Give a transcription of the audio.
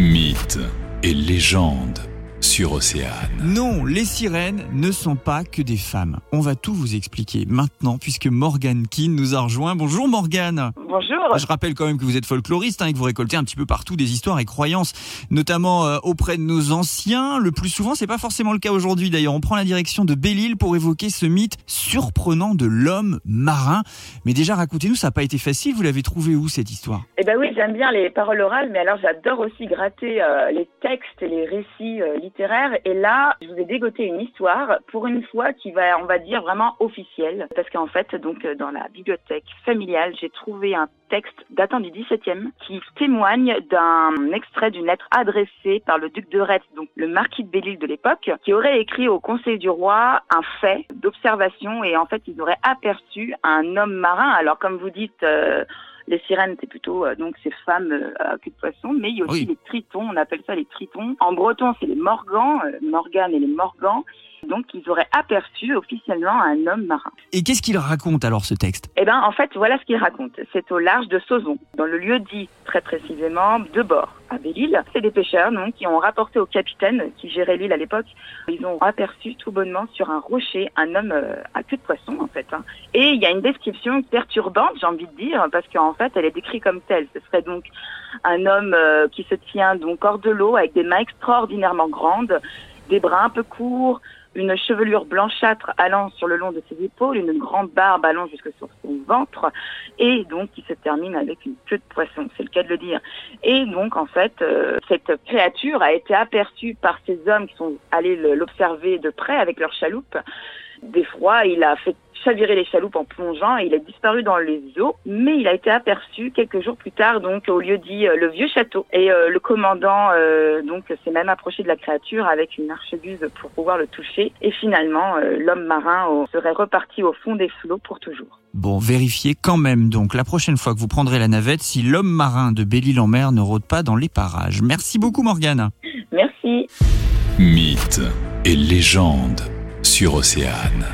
Mythes et légendes sur Océane. Non, les sirènes ne sont pas que des femmes. On va tout vous expliquer maintenant puisque Morgane Keane nous a rejoint. Bonjour Morgane. Bonjour. Je rappelle quand même que vous êtes folkloriste hein, et que vous récoltez un petit peu partout des histoires et croyances, notamment euh, auprès de nos anciens. Le plus souvent, c'est pas forcément le cas aujourd'hui d'ailleurs. On prend la direction de Belle-Île pour évoquer ce mythe surprenant de l'homme marin. Mais déjà, racontez-nous, ça n'a pas été facile. Vous l'avez trouvé où cette histoire? Eh ben oui, j'aime bien les paroles orales, mais alors j'adore aussi gratter euh, les textes et les récits euh, littéraires. Et là, je vous ai dégoté une histoire pour une fois qui va, on va dire, vraiment officielle, parce qu'en fait, donc dans la bibliothèque familiale, j'ai trouvé un texte datant du XVIIe qui témoigne d'un extrait d'une lettre adressée par le duc de Retz, donc le marquis de Belle-Île de l'époque, qui aurait écrit au conseil du roi un fait d'observation et en fait ils auraient aperçu un homme marin. Alors comme vous dites, euh, les sirènes, c'est plutôt euh, donc ces femmes euh, à queue de poisson, mais il y a aussi Oui. les tritons, on appelle ça les tritons. En breton, c'est les morgans, euh, Morgane et les morgans. Donc ils auraient aperçu officiellement un homme marin. Et qu'est-ce qu'il raconte alors ce texte? Eh ben, en fait, voilà ce qu'il raconte. C'est au large de Sauzon, dans le lieu dit très précisément de bord, à Belle-Île. C'est des pêcheurs, donc, qui ont rapporté au capitaine qui gérait l'île à l'époque. Ils ont aperçu tout bonnement sur un rocher un homme euh, à queue de poisson, en fait. hein. Et il y a une description perturbante, j'ai envie de dire, parce qu'en fait, elle est décrite comme telle. Ce serait donc un homme euh, qui se tient donc hors de l'eau avec des mains extraordinairement grandes, des bras un peu courts, une chevelure blanchâtre allant sur le long de ses épaules, une grande barbe allant jusque sur son ventre, et donc qui se termine avec une queue de poisson, c'est le cas de le dire. Et donc en fait, euh, cette créature a été aperçue par ces hommes qui sont allés l'observer de près avec leur chaloupe. D'effroi, il a fait chavirer les chaloupes en plongeant et il a disparu dans les eaux, mais il a été aperçu quelques jours plus tard donc au lieu dit euh, le vieux château. Et euh, le commandant euh, donc s'est même approché de la créature avec une archebuse pour pouvoir le toucher. Et finalement, euh, l'homme marin euh, serait reparti au fond des flots pour toujours. Bon, vérifiez quand même donc la prochaine fois que vous prendrez la navette si l'homme marin de Belle-Île en mer ne rôde pas dans les parages. Merci beaucoup Morgane. Merci. Mythes et légendes sur Océane.